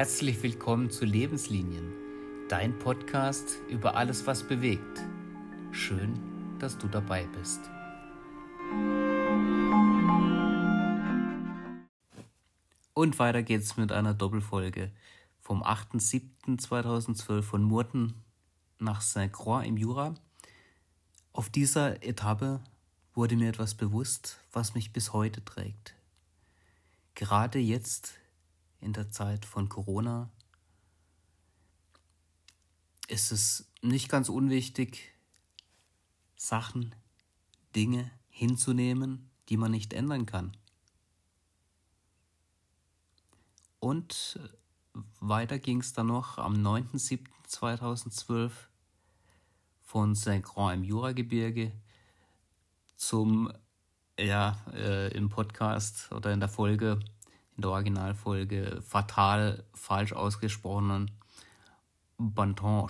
Herzlich willkommen zu Lebenslinien, dein Podcast über alles, was bewegt. Schön, dass du dabei bist. Und weiter geht's mit einer Doppelfolge vom 8.7.2012 von Murten nach Saint-Croix im Jura. Auf dieser Etappe wurde mir etwas bewusst, was mich bis heute trägt. Gerade jetzt in der Zeit von Corona ist es nicht ganz unwichtig, Sachen, Dinge hinzunehmen, die man nicht ändern kann. Und weiter ging es dann noch am 9.7.2012 von St. Grand im Juragebirge zum, ja, äh, im Podcast oder in der Folge in der Originalfolge fatal falsch ausgesprochenen Bantange,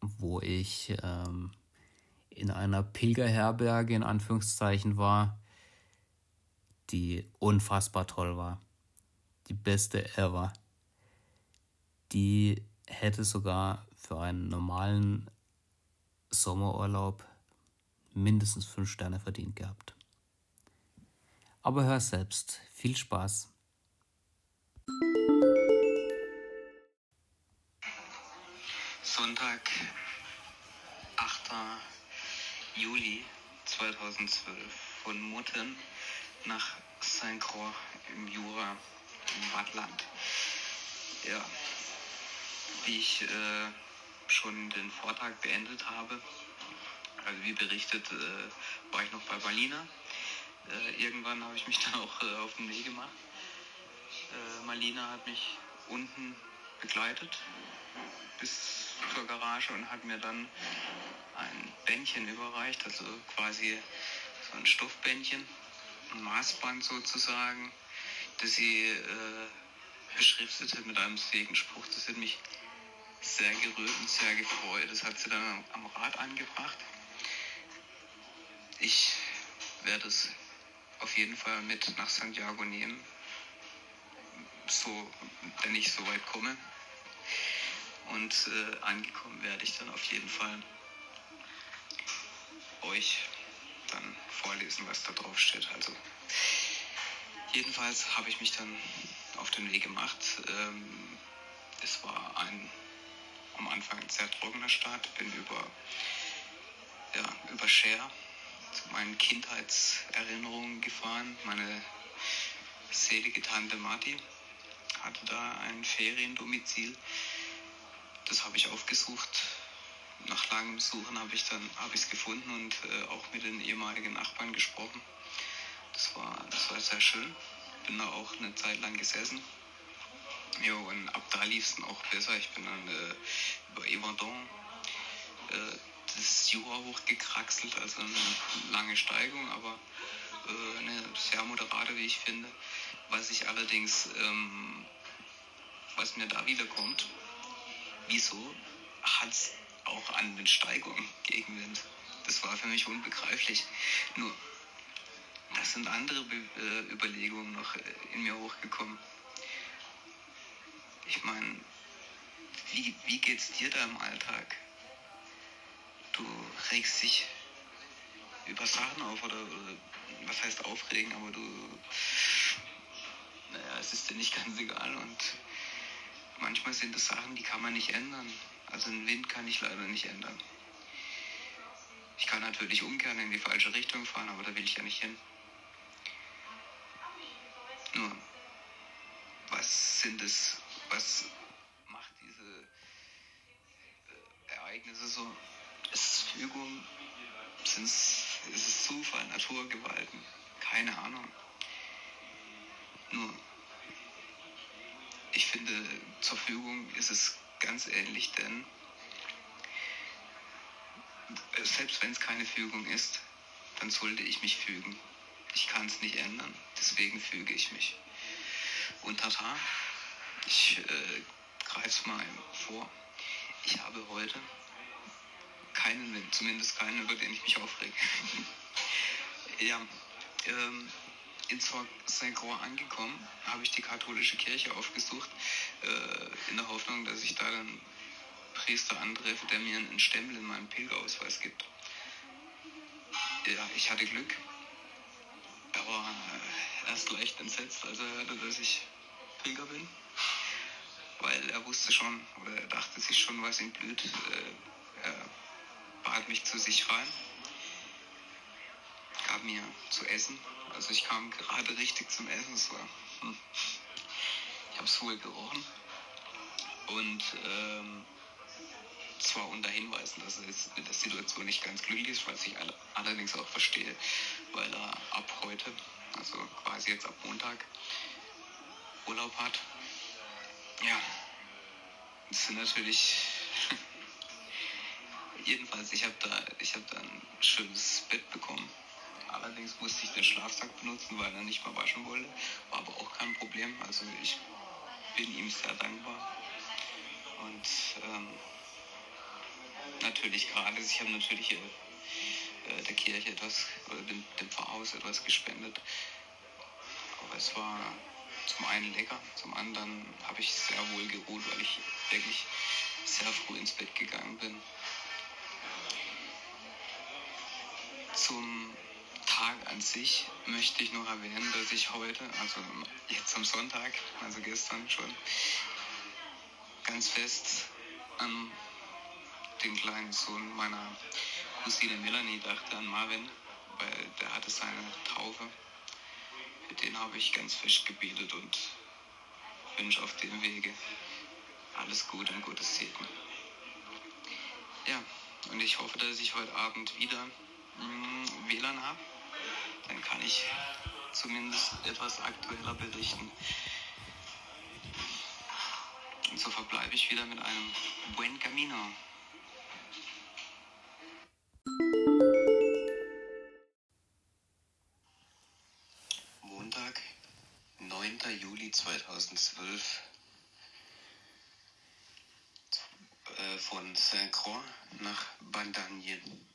wo ich ähm, in einer Pilgerherberge in Anführungszeichen war, die unfassbar toll war. Die beste ever. Die hätte sogar für einen normalen Sommerurlaub mindestens fünf Sterne verdient gehabt. Aber hör selbst. Viel Spaß. Sonntag, 8. Juli 2012 von Mutten nach Saint-Croix im Jura im Wattland. Ja, wie ich äh, schon den Vortrag beendet habe, also wie berichtet, äh, war ich noch bei Balina äh, irgendwann habe ich mich dann auch äh, auf den Weg gemacht. Äh, Marlina hat mich unten begleitet bis zur Garage und hat mir dann ein Bändchen überreicht, also quasi so ein Stoffbändchen, ein Maßband sozusagen, das sie äh, beschriftete mit einem Segenspruch. Das hat mich sehr gerührt und sehr gefreut. Das hat sie dann am Rad angebracht. Ich werde es auf jeden Fall mit nach Santiago nehmen, so, wenn ich so weit komme. Und äh, angekommen werde ich dann auf jeden Fall euch dann vorlesen, was da drauf steht. Also jedenfalls habe ich mich dann auf den Weg gemacht. Ähm, es war ein am Anfang ein sehr trockener Start, bin über, ja, über Share meinen Kindheitserinnerungen gefahren. Meine selige Tante Marti hatte da ein Feriendomizil. Das habe ich aufgesucht. Nach langem Suchen habe ich dann habe ich es gefunden und äh, auch mit den ehemaligen Nachbarn gesprochen. Das war, das war sehr schön. Bin da auch eine Zeit lang gesessen. Ja, und ab da lief es dann auch besser. Ich bin dann äh, über Evandon äh, das Jura hochgekraxelt, also eine lange Steigung, aber äh, eine sehr moderate, wie ich finde. Was ich allerdings, ähm, was mir da wiederkommt, wieso hat es auch an den Steigungen Gegenwind? Das war für mich unbegreiflich. Nur, das sind andere Be äh, Überlegungen noch äh, in mir hochgekommen. Ich meine, wie, wie es dir da im Alltag? Du regst dich über Sachen auf oder, oder was heißt aufregen, aber du, naja, es ist dir nicht ganz egal und manchmal sind es Sachen, die kann man nicht ändern. Also den Wind kann ich leider nicht ändern. Ich kann natürlich umkehren in die falsche Richtung fahren, aber da will ich ja nicht hin. Nur, was sind es, was macht diese äh, Ereignisse so ist es Fügung? Sind's, ist es Zufall, Naturgewalten? Keine Ahnung. Nur, ich finde, zur Fügung ist es ganz ähnlich, denn selbst wenn es keine Fügung ist, dann sollte ich mich fügen. Ich kann es nicht ändern, deswegen füge ich mich. Und tata, ich äh, greife es mal vor. Ich habe heute keinen, zumindest keinen, über den ich mich aufrege. ja, ähm, in Saint-Croix angekommen, habe ich die katholische Kirche aufgesucht, äh, in der Hoffnung, dass ich da dann Priester antreffe, der mir einen Stempel in meinen Pilgerausweis gibt. Ja, ich hatte Glück. Er war äh, erst leicht entsetzt, als er hörte, dass ich Pilger bin. Weil er wusste schon, oder er dachte sich schon, was ihm blüht. Äh, er bat mich zu sich rein, gab mir zu essen. Also ich kam gerade richtig zum Essen. Es hm. Ich habe es wohl gerochen. Und ähm, zwar unter Hinweisen, dass er mit der Situation nicht ganz glücklich ist, was ich allerdings auch verstehe, weil er ab heute, also quasi jetzt ab Montag, Urlaub hat. Ja, das sind natürlich. Jedenfalls, ich habe da, hab da ein schönes Bett bekommen. Allerdings musste ich den Schlafsack benutzen, weil er nicht mehr waschen wollte. War aber auch kein Problem. Also ich bin ihm sehr dankbar. Und ähm, natürlich gerade, ich habe natürlich äh, der Kirche etwas, oder dem, dem Pfarrhaus etwas gespendet. Aber es war zum einen lecker, zum anderen habe ich sehr wohl geruht, weil ich wirklich sehr früh ins Bett gegangen bin. Zum Tag an sich möchte ich noch erwähnen, dass ich heute, also jetzt am Sonntag, also gestern schon, ganz fest an den kleinen Sohn meiner Cousine Melanie dachte, an Marvin, weil der hatte seine Taufe. Für den habe ich ganz fest gebetet und wünsche auf dem Wege alles Gute und Gottes Segen. Ja, und ich hoffe, dass ich heute Abend wieder WLAN habe. Dann kann ich zumindest etwas aktueller berichten. Und so verbleibe ich wieder mit einem Buen Camino. Montag, 9. Juli 2012. Äh, von Saint-Croix nach Bandanien.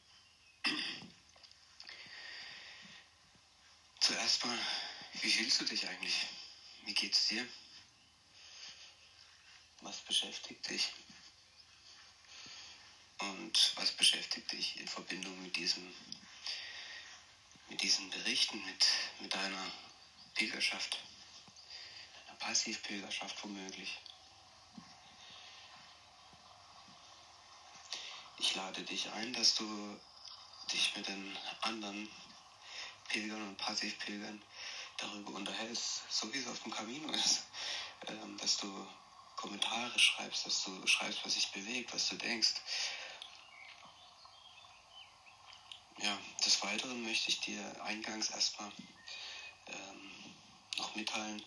Zuerst mal, wie fühlst du dich eigentlich? Wie geht's dir? Was beschäftigt dich? Und was beschäftigt dich in Verbindung mit diesem, mit diesen Berichten, mit, mit deiner Pilgerschaft, einer Passivpilgerschaft womöglich? Ich lade dich ein, dass du dich mit den anderen Pilgern und Passivpilgern darüber unterhältst, so wie es auf dem Camino ist, ähm, dass du Kommentare schreibst, dass du schreibst, was dich bewegt, was du denkst. Ja, des Weiteren möchte ich dir eingangs erstmal ähm, noch mitteilen,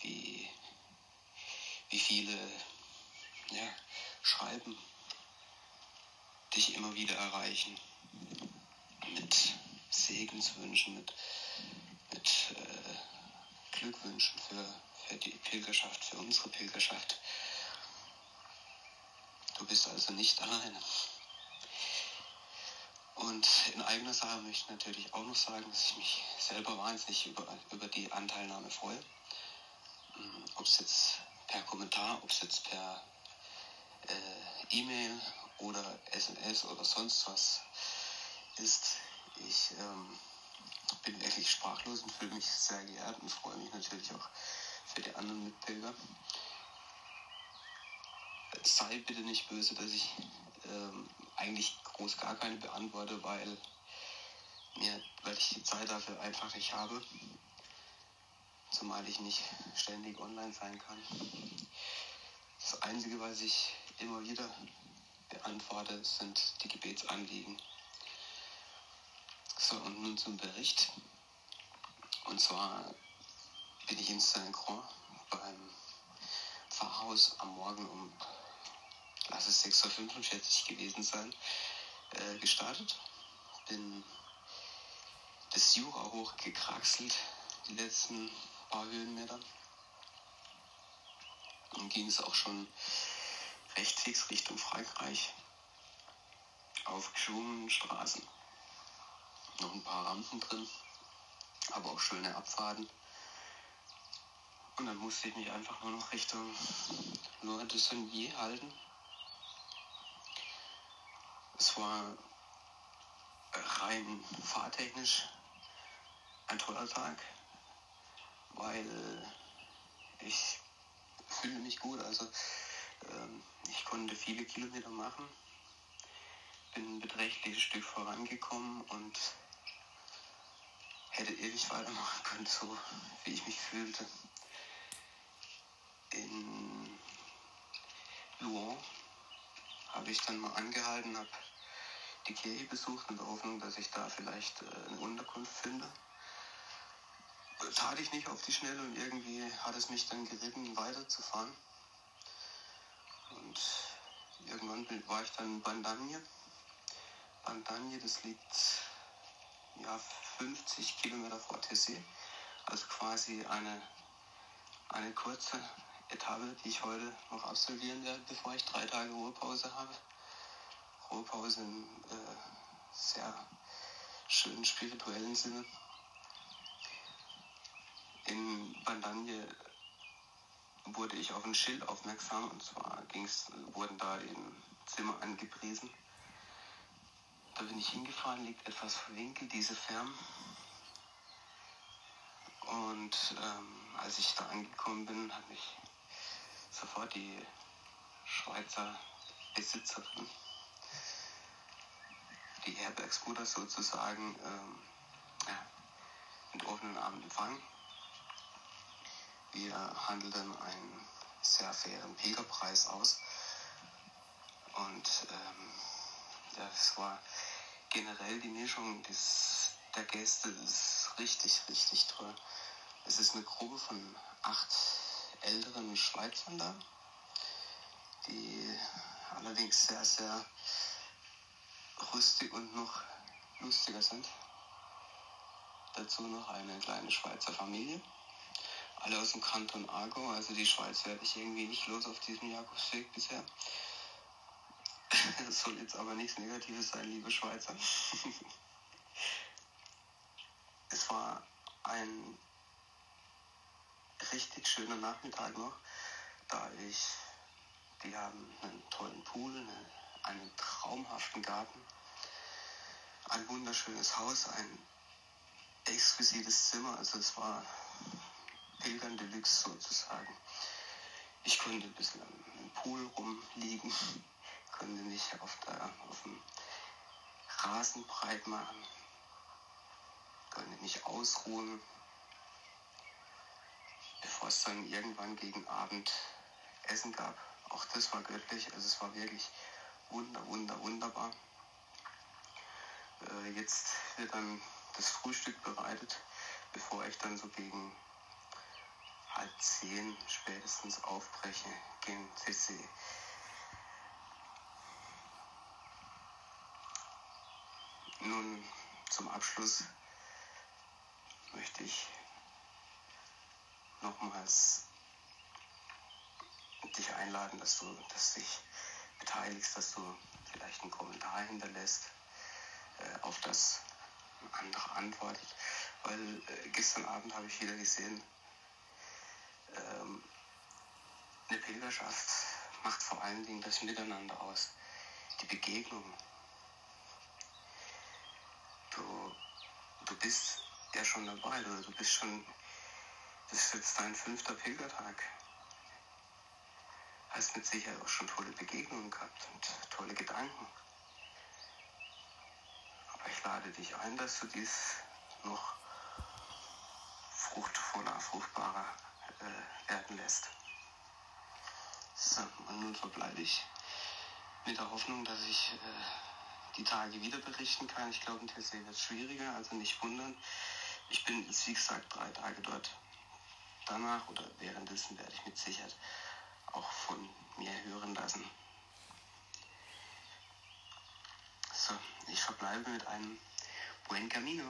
wie, wie viele ja, Schreiben dich immer wieder erreichen. Mit Segenswünschen, mit, mit äh, Glückwünschen für, für die Pilgerschaft, für unsere Pilgerschaft. Du bist also nicht alleine. Und in eigener Sache möchte ich natürlich auch noch sagen, dass ich mich selber wahnsinnig über, über die Anteilnahme freue. Hm, ob es jetzt per Kommentar, ob es jetzt per äh, E-Mail oder SMS oder sonst was ist. Ich ähm, bin wirklich sprachlos und fühle mich sehr geehrt und freue mich natürlich auch für die anderen Mitpilger. Sei bitte nicht böse, dass ich ähm, eigentlich groß gar keine beantworte, weil, mir, weil ich die Zeit dafür einfach nicht habe. Zumal ich nicht ständig online sein kann. Das Einzige, was ich immer wieder beantworte, sind die Gebetsanliegen. So, und nun zum Bericht. Und zwar bin ich in Saint-Croix beim Pfarrhaus am Morgen um, lass es 6.45 Uhr gewesen sein, äh, gestartet. Bin bis Jura hochgekraxelt, die letzten paar Höhenmeter. Und ging es auch schon recht fix Richtung Frankreich auf geschwungenen Straßen. Noch ein paar Rampen drin. aber auch schöne Abfahrten. Und dann musste ich mich einfach nur noch Richtung Loire de Saunier halten. Es war rein fahrtechnisch ein toller Tag, weil ich fühle mich gut. Also ähm, ich konnte viele Kilometer machen, bin ein beträchtliches Stück vorangekommen und hätte ewig weitermachen können, so wie ich mich fühlte. In Louan habe ich dann mal angehalten, habe die Kirche besucht in der Hoffnung, dass ich da vielleicht äh, eine Unterkunft finde. Das tat ich nicht auf die Schnelle und irgendwie hat es mich dann geritten, weiterzufahren. Und irgendwann war ich dann in Bandagne. Bandagne, das liegt ja, 50 Kilometer vor Tessé. Also quasi eine, eine kurze Etappe, die ich heute noch absolvieren werde, bevor ich drei Tage Ruhepause habe. Ruhepause im äh, sehr schönen spirituellen Sinne. In Bandagne wurde ich auf ein Schild aufmerksam und zwar ging's, wurden da eben Zimmer angepriesen. Da bin ich hingefahren, liegt etwas verwinkelt, diese Fern. Und ähm, als ich da angekommen bin, hat mich sofort die Schweizer Besitzerin, die Herbergsmutter sozusagen, ähm, ja, mit offenen Armen empfangen. Wir handelten einen sehr fairen Pilgerpreis aus. Und ähm, ja, es war generell die Mischung des, der Gäste ist richtig, richtig toll. Es ist eine Gruppe von acht älteren Schweizern da, die allerdings sehr, sehr rüstig und noch lustiger sind. Dazu noch eine kleine Schweizer Familie alle aus dem Kanton Aargau. Also die Schweiz werde ich irgendwie nicht los auf diesem Jakobsweg bisher. Das soll jetzt aber nichts Negatives sein, liebe Schweizer. es war ein richtig schöner Nachmittag noch, da ich, die haben einen tollen Pool, eine, einen traumhaften Garten, ein wunderschönes Haus, ein exquisites Zimmer. Also es war Pilgern Deluxe sozusagen. Ich konnte ein bisschen am Pool rumliegen, konnte mich auf, der, auf dem Rasen breit machen, konnte mich ausruhen, bevor es dann irgendwann gegen Abend Essen gab. Auch das war göttlich, also es war wirklich wunder, wunder, wunderbar. Äh, jetzt wird dann das Frühstück bereitet, bevor ich dann so gegen halb zehn spätestens aufbreche gegen CC. Nun zum Abschluss möchte ich nochmals dich einladen, dass du dass dich beteiligst, dass du vielleicht einen Kommentar hinterlässt, äh, auf das andere antwortet. Weil äh, gestern Abend habe ich wieder gesehen, ähm, eine Pilgerschaft macht vor allen Dingen das Miteinander aus, die Begegnung. Du, du bist ja schon dabei, du, du bist schon, das ist jetzt dein fünfter Pilgertag. Hast mit Sicherheit auch schon tolle Begegnungen gehabt und tolle Gedanken. Aber ich lade dich ein, dass du dies noch fruchtvoller, fruchtbarer äh, werden lässt. So, und nun verbleibe ich mit der Hoffnung, dass ich äh, die Tage wieder berichten kann. Ich glaube, in Tessé wird es schwieriger, also nicht wundern. Ich bin wie gesagt, drei Tage dort. Danach oder währenddessen werde ich mit Sicherheit auch von mir hören lassen. So, ich verbleibe mit einem Buen Camino.